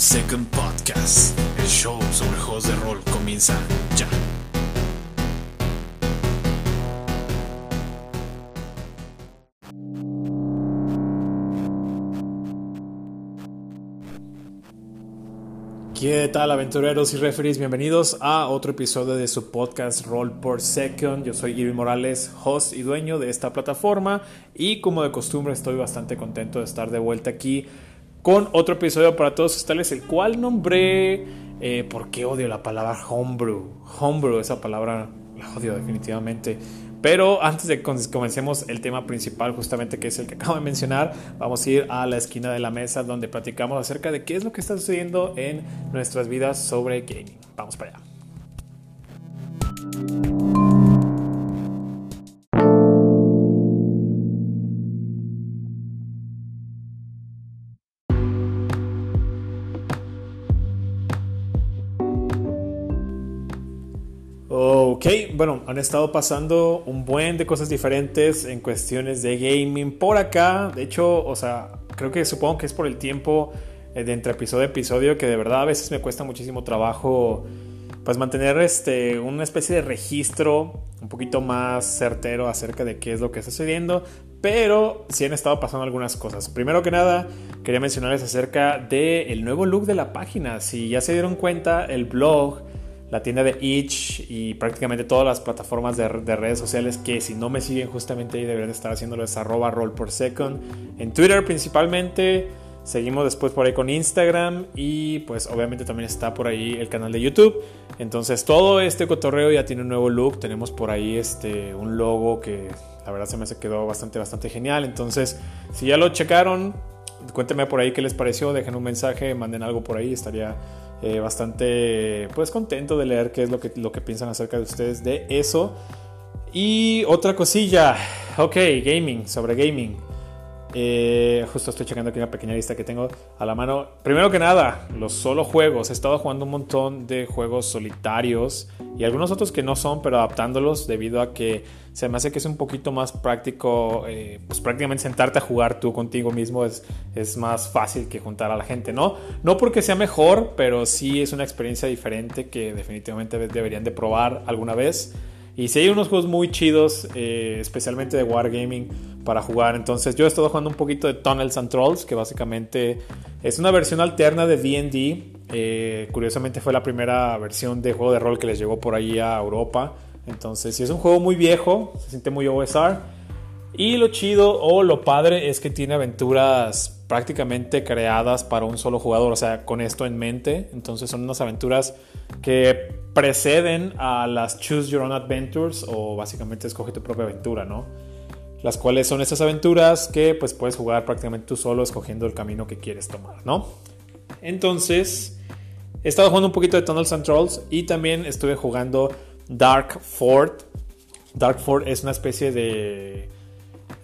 Second Podcast. El show sobre juegos de rol comienza ya. ¿Qué tal aventureros y referees? Bienvenidos a otro episodio de su podcast Roll por Second. Yo soy Irving Morales, host y dueño de esta plataforma y como de costumbre estoy bastante contento de estar de vuelta aquí con otro episodio para todos ustedes, el cual nombré, eh, porque odio la palabra homebrew. Homebrew, esa palabra la odio definitivamente. Pero antes de que comencemos el tema principal, justamente que es el que acabo de mencionar, vamos a ir a la esquina de la mesa donde platicamos acerca de qué es lo que está sucediendo en nuestras vidas sobre gaming. Vamos para allá. Ok, bueno, han estado pasando un buen de cosas diferentes en cuestiones de gaming por acá. De hecho, o sea, creo que supongo que es por el tiempo eh, de entre episodio a episodio que de verdad a veces me cuesta muchísimo trabajo pues mantener este una especie de registro un poquito más certero acerca de qué es lo que está sucediendo, pero sí han estado pasando algunas cosas. Primero que nada, quería mencionarles acerca del nuevo look de la página. Si ya se dieron cuenta, el blog la tienda de Itch y prácticamente todas las plataformas de, redes sociales que si no me siguen justamente ahí deberían estar haciéndolo es arroba roll por second. En Twitter principalmente, seguimos después por ahí con Instagram y pues obviamente también está por ahí el canal de YouTube. Entonces todo este cotorreo ya tiene un nuevo look, tenemos por ahí este, un logo que la verdad se me quedó bastante, bastante genial. Entonces si ya lo checaron, cuéntenme por ahí qué les pareció, dejen un mensaje, manden algo por ahí, estaría eh, bastante pues contento de leer qué es lo que, lo que piensan acerca de ustedes de eso. Y otra cosilla, ok, gaming, sobre gaming. Eh, justo estoy checando aquí una pequeña lista que tengo a la mano. Primero que nada, los solo juegos. He estado jugando un montón de juegos solitarios y algunos otros que no son, pero adaptándolos debido a que se me hace que es un poquito más práctico, eh, pues prácticamente sentarte a jugar tú contigo mismo es, es más fácil que juntar a la gente, ¿no? No porque sea mejor, pero sí es una experiencia diferente que definitivamente deberían de probar alguna vez. Y si hay unos juegos muy chidos, eh, especialmente de Wargaming, para jugar. Entonces yo he estado jugando un poquito de Tunnels and Trolls, que básicamente es una versión alterna de DD. Eh, curiosamente fue la primera versión de juego de rol que les llegó por ahí a Europa. Entonces si es un juego muy viejo, se siente muy OSR. Y lo chido o lo padre es que tiene aventuras prácticamente creadas para un solo jugador, o sea, con esto en mente. Entonces son unas aventuras que preceden a las Choose Your Own Adventures o básicamente escoge tu propia aventura, ¿no? Las cuales son esas aventuras que pues puedes jugar prácticamente tú solo escogiendo el camino que quieres tomar, ¿no? Entonces, he estado jugando un poquito de Tunnels and Trolls y también estuve jugando Dark Fort. Dark Fort es una especie de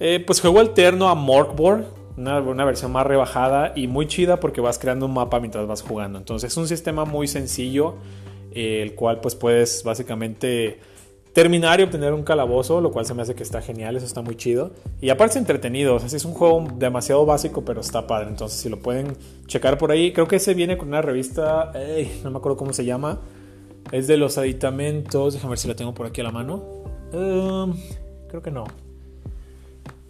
eh, pues juego alterno a Morkborg, una, versión más rebajada y muy chida porque vas creando un mapa mientras vas jugando. Entonces es un sistema muy sencillo, eh, el cual pues puedes básicamente terminar y obtener un calabozo, lo cual se me hace que está genial, eso está muy chido. Y aparte es entretenido, o sea, es un juego demasiado básico, pero está padre. Entonces si lo pueden checar por ahí, creo que ese viene con una revista, no me acuerdo cómo se llama, es de los aditamentos, déjame ver si la tengo por aquí a la mano. Um, creo que no.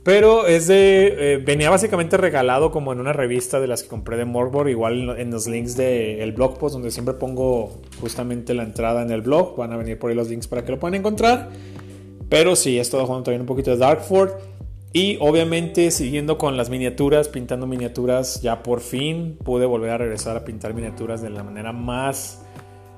Pero es de. Eh, venía básicamente regalado como en una revista de las que compré de Morbor. Igual en los links del blog post, donde siempre pongo justamente la entrada en el blog. Van a venir por ahí los links para que lo puedan encontrar. Pero sí, he estado jugando también un poquito de Darkford. Y obviamente siguiendo con las miniaturas, pintando miniaturas, ya por fin pude volver a regresar a pintar miniaturas de la manera más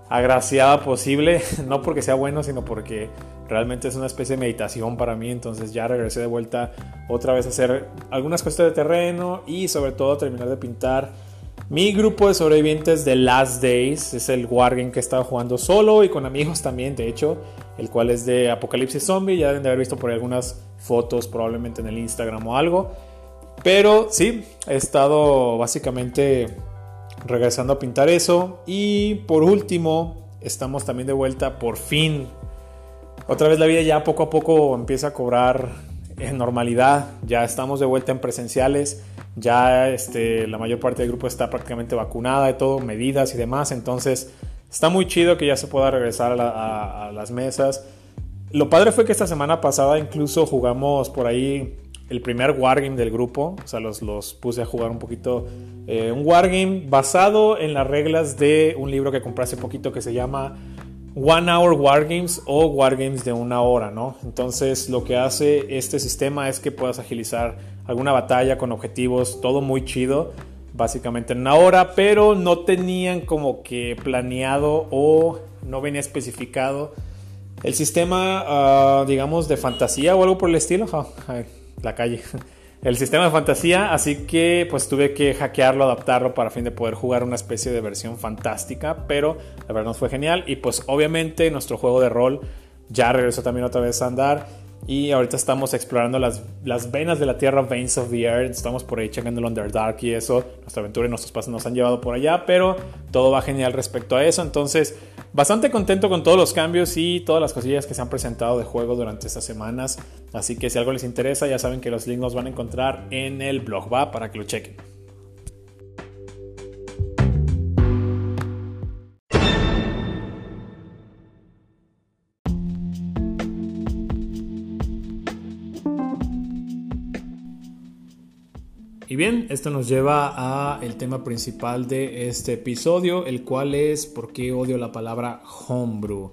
agraciada posible. No porque sea bueno, sino porque realmente es una especie de meditación para mí, entonces ya regresé de vuelta otra vez a hacer algunas cuestiones de terreno y sobre todo terminar de pintar mi grupo de sobrevivientes de Last Days, es el wargame que he estado jugando solo y con amigos también, de hecho, el cual es de Apocalipsis Zombie, ya deben de haber visto por ahí algunas fotos probablemente en el Instagram o algo, pero sí, he estado básicamente regresando a pintar eso. Y por último, estamos también de vuelta por fin. Otra vez la vida ya poco a poco empieza a cobrar en normalidad, ya estamos de vuelta en presenciales, ya este, la mayor parte del grupo está prácticamente vacunada de todo, medidas y demás, entonces está muy chido que ya se pueda regresar a, las mesas. Lo padre fue que esta semana pasada incluso jugamos por ahí el primer wargame del grupo, o sea, los, los puse a jugar un poquito, eh, un wargame basado en las reglas de un libro que compré hace poquito que se llama One Hour Wargames o Wargames de una hora, ¿no? Entonces lo que hace este sistema es que puedas agilizar alguna batalla con objetivos, todo muy chido, básicamente en una hora, pero no tenían como que planeado o no venía especificado el sistema, ah, digamos, de fantasía o algo por el estilo. La calle. El sistema de fantasía, así que pues tuve que hackearlo, adaptarlo para fin de poder jugar una especie de versión fantástica, pero la verdad nos fue genial. Y pues obviamente nuestro juego de rol ya regresó también otra vez a andar y ahorita estamos explorando las, las venas de la tierra, Veins of the Earth. Estamos por ahí checando el Underdark y eso. Nuestra aventura y nuestros pasos nos han llevado por allá, pero todo va genial respecto a eso. Entonces, bastante contento con todos los cambios y todas las cosillas que se han presentado de juego durante estas semanas. Así que si algo les interesa, ya saben que los links los van a encontrar en el blog, va para que lo chequen. Y bien, esto nos lleva a el tema principal de este episodio, el cual es por qué odio la palabra homebrew.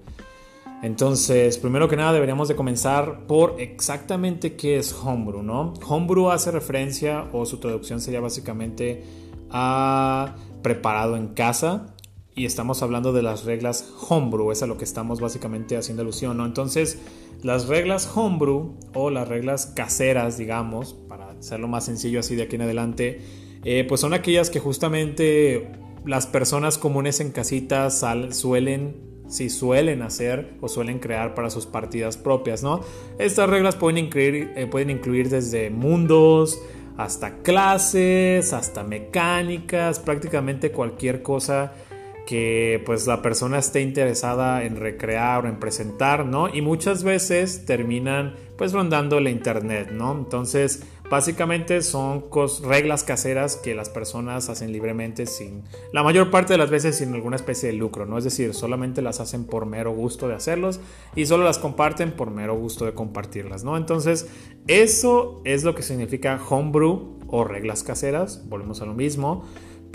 Entonces, primero que nada deberíamos de comenzar por exactamente qué es homebrew, ¿no? Homebrew hace referencia o su traducción sería básicamente a preparado en casa y estamos hablando de las reglas homebrew, es a lo que estamos básicamente haciendo alusión, ¿no? Entonces, las reglas homebrew o las reglas caseras, digamos, para hacerlo más sencillo así de aquí en adelante, eh, pues son aquellas que justamente las personas comunes en casitas suelen, si suelen hacer o suelen crear para sus partidas propias, ¿no? Estas reglas pueden incluir, eh, pueden incluir desde mundos, hasta clases, hasta mecánicas, prácticamente cualquier cosa que pues la persona esté interesada en recrear o en presentar, ¿no? Y muchas veces terminan pues rondando la internet, ¿no? Entonces, básicamente son reglas caseras que las personas hacen libremente sin, la mayor parte de las veces sin alguna especie de lucro, ¿no? Es decir, solamente las hacen por mero gusto de hacerlos y solo las comparten por mero gusto de compartirlas, ¿no? Entonces, eso es lo que significa homebrew o reglas caseras, volvemos a lo mismo.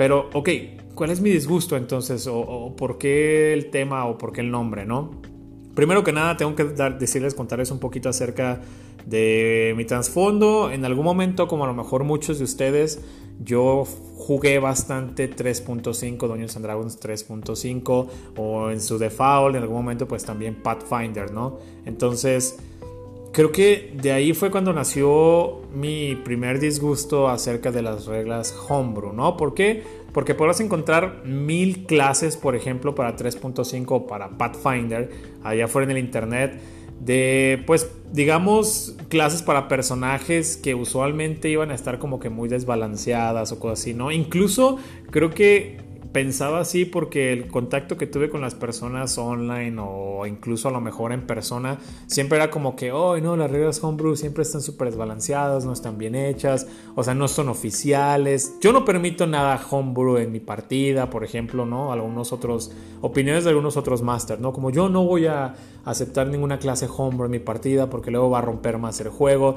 Pero, ok, ¿cuál es mi disgusto entonces? O, por qué el tema o por qué el nombre, no? Primero que nada, tengo que decirles, contarles un poquito acerca de mi trasfondo. En algún momento, como a lo mejor muchos de ustedes, yo jugué bastante 3.5, Dungeons and Dragons 3.5, o en su default, en algún momento, pues también Pathfinder, ¿no? Entonces, Creo que de ahí fue cuando nació mi primer disgusto acerca de las reglas homebrew, ¿no? ¿Por qué? Porque podrás encontrar mil clases, por ejemplo, para 3.5 o para Pathfinder, allá afuera en el internet, de, pues, digamos, clases para personajes que usualmente iban a estar como que muy desbalanceadas o cosas así, ¿no? Incluso creo que pensaba así porque el contacto que tuve con las personas online o incluso a lo mejor en persona siempre era como que, oh, no, las reglas homebrew siempre están súper desbalanceadas, no están bien hechas, o sea, no son oficiales. Yo no permito nada homebrew en mi partida, por ejemplo, ¿no? Algunos otros, opiniones de algunos otros masters, ¿no? Como yo no voy a aceptar ninguna clase homebrew en mi partida porque luego va a romper más el juego.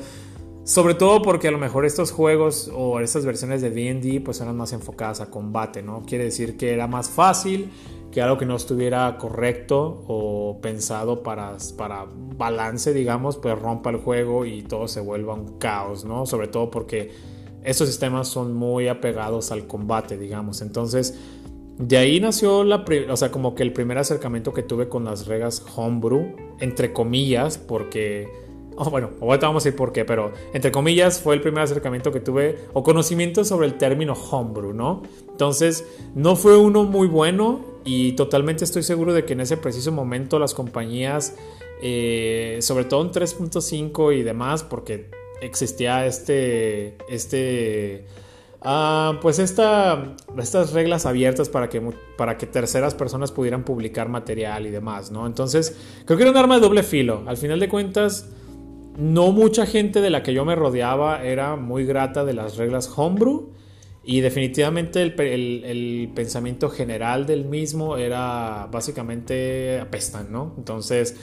Sobre todo porque a lo mejor estos juegos o estas versiones de D&D pues eran más enfocadas a combate, ¿no? Quiere decir que era más fácil que algo que no estuviera correcto o pensado para, para balance, digamos, pues rompa el juego y todo se vuelva un caos, ¿no? Sobre todo porque estos sistemas son muy apegados al combate, digamos. Entonces, de ahí nació la, o sea, como que el primer acercamiento que tuve con las reglas homebrew, entre comillas, porque Oh, bueno, ahorita vamos a ir por qué, pero entre comillas fue el primer acercamiento que tuve o conocimiento sobre el término homebrew, ¿no? Entonces, no fue uno muy bueno y totalmente estoy seguro de que en ese preciso momento las compañías, eh, sobre todo en 3.5 y demás, porque existía este, este, ah, pues esta, estas reglas abiertas para que, para que terceras personas pudieran publicar material y demás, ¿no? Entonces, creo que era un arma de doble filo. Al final de cuentas no mucha gente de la que yo me rodeaba era muy grata de las reglas homebrew y definitivamente el, pensamiento general del mismo era básicamente apestan, ¿no? Entonces,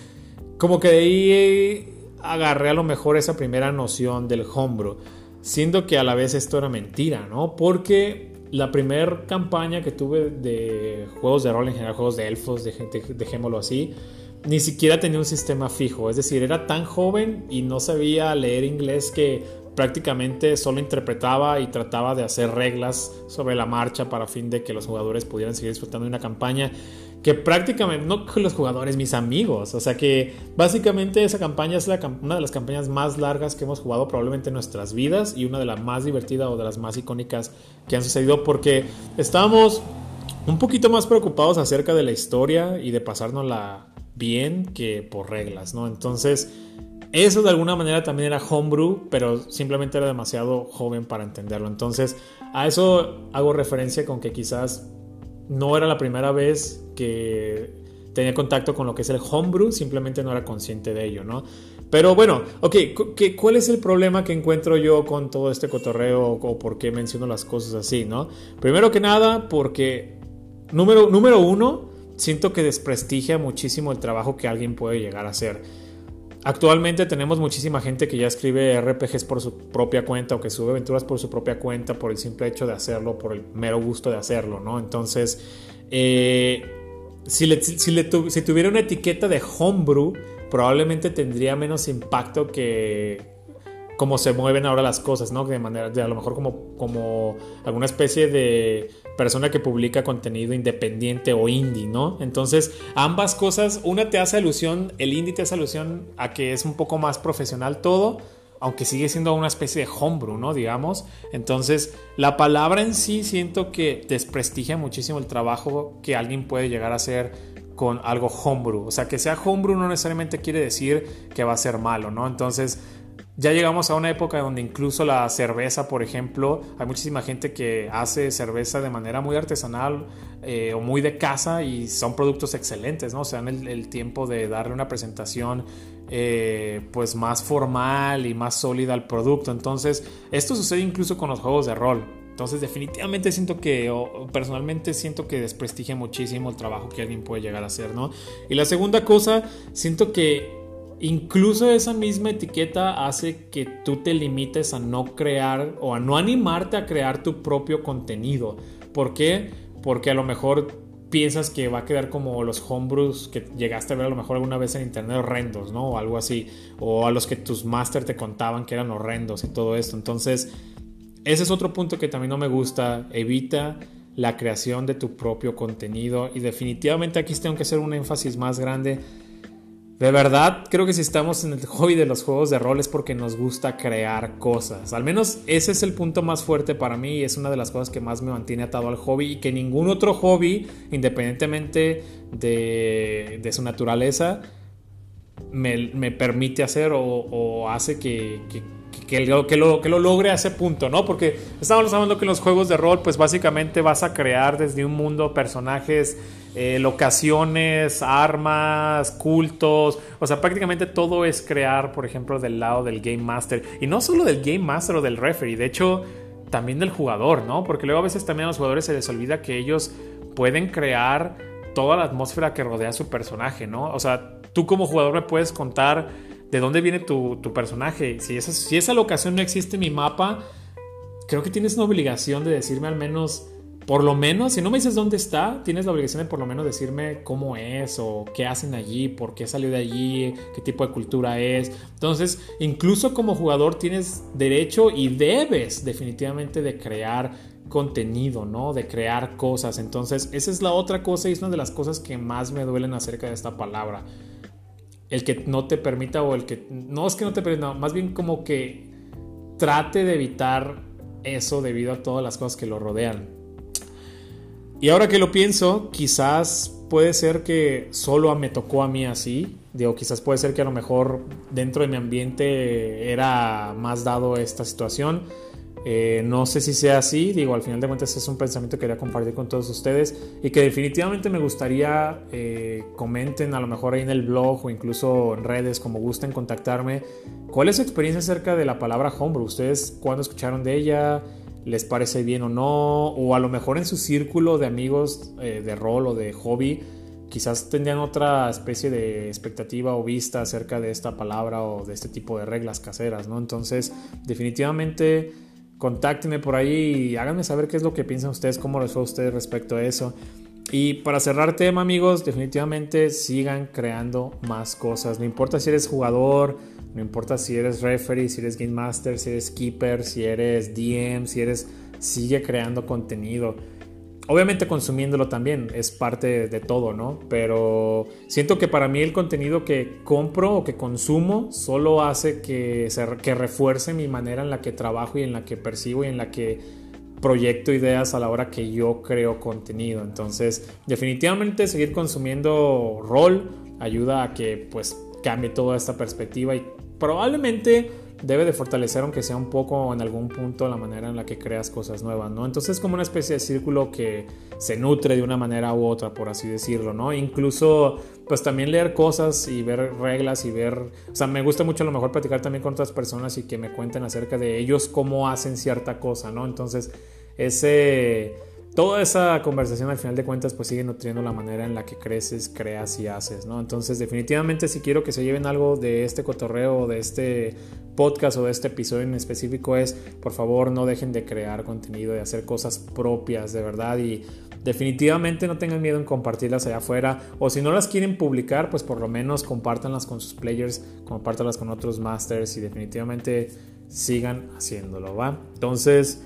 como que de ahí agarré a lo mejor esa primera noción del homebrew, siendo que a la vez esto era mentira, ¿no? Porque la primera campaña que tuve de juegos de rol en general, juegos de elfos, de, dejémoslo así, ni siquiera tenía un sistema fijo. Es decir, era tan joven y no sabía leer inglés que prácticamente solo interpretaba y trataba de hacer reglas sobre la marcha para fin de que los jugadores pudieran seguir disfrutando de una campaña que prácticamente, no los jugadores, mis amigos. O sea que básicamente esa campaña es una de las campañas más largas que hemos jugado probablemente en nuestras vidas y una de las más divertidas o de las más icónicas que han sucedido porque estábamos un poquito más preocupados acerca de la historia y de pasárnosla bien que por reglas, ¿no? Entonces, eso de alguna manera también era homebrew, pero simplemente era demasiado joven para entenderlo. Entonces, a eso hago referencia con que quizás no era la primera vez que tenía contacto con lo que es el homebrew, simplemente no era consciente de ello, ¿no? Pero bueno, ok, ¿cuál es el problema que encuentro yo con todo este cotorreo o por qué menciono las cosas así, ¿no? Primero que nada, porque número, número uno, siento que desprestigia muchísimo el trabajo que alguien puede llegar a hacer. Actualmente tenemos muchísima gente que ya escribe RPGs por su propia cuenta o que sube aventuras por su propia cuenta por el simple hecho de hacerlo, por el mero gusto de hacerlo, ¿no? Entonces, eh, si, si tuviera una etiqueta de homebrew, probablemente tendría menos impacto que cómo se mueven ahora las cosas, ¿no? De manera, de a lo mejor como, como alguna especie de persona que publica contenido independiente o indie, ¿no? Entonces, ambas cosas, una te hace alusión, el indie te hace alusión a que es un poco más profesional todo, aunque sigue siendo una especie de homebrew, ¿no? Digamos. Entonces, la palabra en sí siento que desprestigia muchísimo el trabajo que alguien puede llegar a hacer con algo homebrew. O sea, que sea homebrew no necesariamente quiere decir que va a ser malo, ¿no? Entonces, ya llegamos a una época donde incluso la cerveza, por ejemplo, hay muchísima gente que hace cerveza de manera muy artesanal eh, o muy de casa y son productos excelentes, ¿no? O sea, el, tiempo de darle una presentación eh, pues más formal y más sólida al producto. Entonces, esto sucede incluso con los juegos de rol. Entonces, definitivamente siento que, personalmente siento que desprestigia muchísimo el trabajo que alguien puede llegar a hacer, ¿no? Y la segunda cosa, siento que Incluso esa misma etiqueta hace que tú te limites a no crear o a no animarte a crear tu propio contenido. ¿Por qué? Porque a lo mejor piensas que va a quedar como los homebrews que llegaste a ver a lo mejor alguna vez en internet horrendos, ¿no? O algo así. O a los que tus masters te contaban que eran horrendos y todo esto. Entonces, ese es otro punto que también no me gusta. Evita la creación de tu propio contenido. Y definitivamente aquí tengo que hacer un énfasis más grande de verdad, creo que si estamos en el hobby de los juegos de rol es porque nos gusta crear cosas. Al menos ese es el punto más fuerte para mí y es una de las cosas que más me mantiene atado al hobby y que ningún otro hobby, independientemente de, su naturaleza, me, permite hacer o, hace que, lo, que, lo, que lo logre a ese punto, ¿no? Porque estamos hablando que en los juegos de rol, pues básicamente vas a crear desde un mundo personajes eh, locaciones, armas, cultos. O sea, prácticamente todo es crear, por ejemplo, del lado del Game Master. Y no solo del Game Master o del referee, de hecho, también del jugador, ¿no? Porque luego a veces también a los jugadores se les olvida que ellos pueden crear toda la atmósfera que rodea a su personaje, ¿no? O sea, tú como jugador me puedes contar de dónde viene tu, tu personaje. Si esa, si esa locación no existe en mi mapa, creo que tienes una obligación de decirme al menos por lo menos, si no me dices dónde está, tienes la obligación de por lo menos decirme cómo es o qué hacen allí, por qué salió de allí, qué tipo de cultura es. Entonces, incluso como jugador tienes derecho y debes definitivamente de crear contenido, ¿no? De crear cosas. Entonces, esa es la otra cosa y es una de las cosas que más me duelen acerca de esta palabra. El que no te permita o el que... No es que no te permita, más bien como que trate de evitar eso debido a todas las cosas que lo rodean. Y ahora que lo pienso, quizás puede ser que solo me tocó a mí así. Digo, quizás puede ser que a lo mejor dentro de mi ambiente era más dado esta situación. Eh, no sé si sea así, digo, al final de cuentas es un pensamiento que quería compartir con todos ustedes y que definitivamente me gustaría eh, comenten a lo mejor ahí en el blog o incluso en redes, como gusten contactarme, cuál es su experiencia acerca de la palabra homebrew. ¿Ustedes cuándo escucharon de ella? ¿Les parece bien o no? O a lo mejor en su círculo de amigos eh, de rol o de hobby quizás tendrían otra especie de expectativa o vista acerca de esta palabra o de este tipo de reglas caseras, ¿no? Entonces, definitivamente contáctenme por ahí y háganme saber qué es lo que piensan ustedes, cómo les fue a ustedes respecto a eso. Y para cerrar tema, amigos, definitivamente sigan creando más cosas. No importa si eres jugador, no importa si eres referee, si eres game master, si eres keeper, si eres DM, si eres sigue creando contenido. Obviamente consumiéndolo también es parte de todo, ¿no? Pero siento que para mí el contenido que compro o que consumo solo hace que, que refuerce mi manera en la que trabajo y en la que percibo y en la que proyecto ideas a la hora que yo creo contenido. Entonces, definitivamente seguir consumiendo rol ayuda a que pues cambie toda esta perspectiva y probablemente debe de fortalecer aunque sea un poco en algún punto la manera en la que creas cosas nuevas, ¿no? Entonces es como una especie de círculo que se nutre de una manera u otra, por así decirlo, ¿no? Incluso pues también leer cosas y ver reglas y ver, o sea, me gusta mucho a lo mejor platicar también con otras personas y que me cuenten acerca de ellos cómo hacen cierta cosa, ¿no? Entonces ese toda esa conversación al final de cuentas pues sigue nutriendo la manera en la que creces, creas y haces, ¿no? Entonces definitivamente si quiero que se lleven algo de este cotorreo, de este podcast o de este episodio en específico es, por favor no dejen de crear contenido, de hacer cosas propias de verdad y definitivamente no tengan miedo en compartirlas allá afuera o si no las quieren publicar pues por lo menos compártanlas con sus players, compártanlas con otros masters y definitivamente sigan haciéndolo, ¿va? Entonces...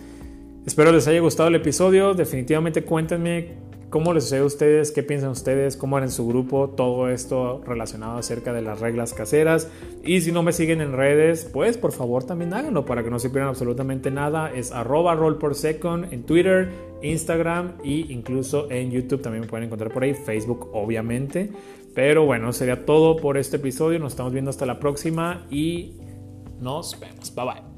Espero les haya gustado el episodio. Definitivamente cuéntenme cómo les sucede a ustedes, qué piensan ustedes, cómo era en su grupo, todo esto relacionado acerca de las reglas caseras. Y si no me siguen en redes, pues por favor también háganlo para que no se pierdan absolutamente nada. Es arroba roll por second en Twitter, Instagram e incluso en YouTube. También me pueden encontrar por ahí, Facebook obviamente. Pero bueno, sería todo por este episodio. Nos estamos viendo hasta la próxima y nos vemos. Bye bye.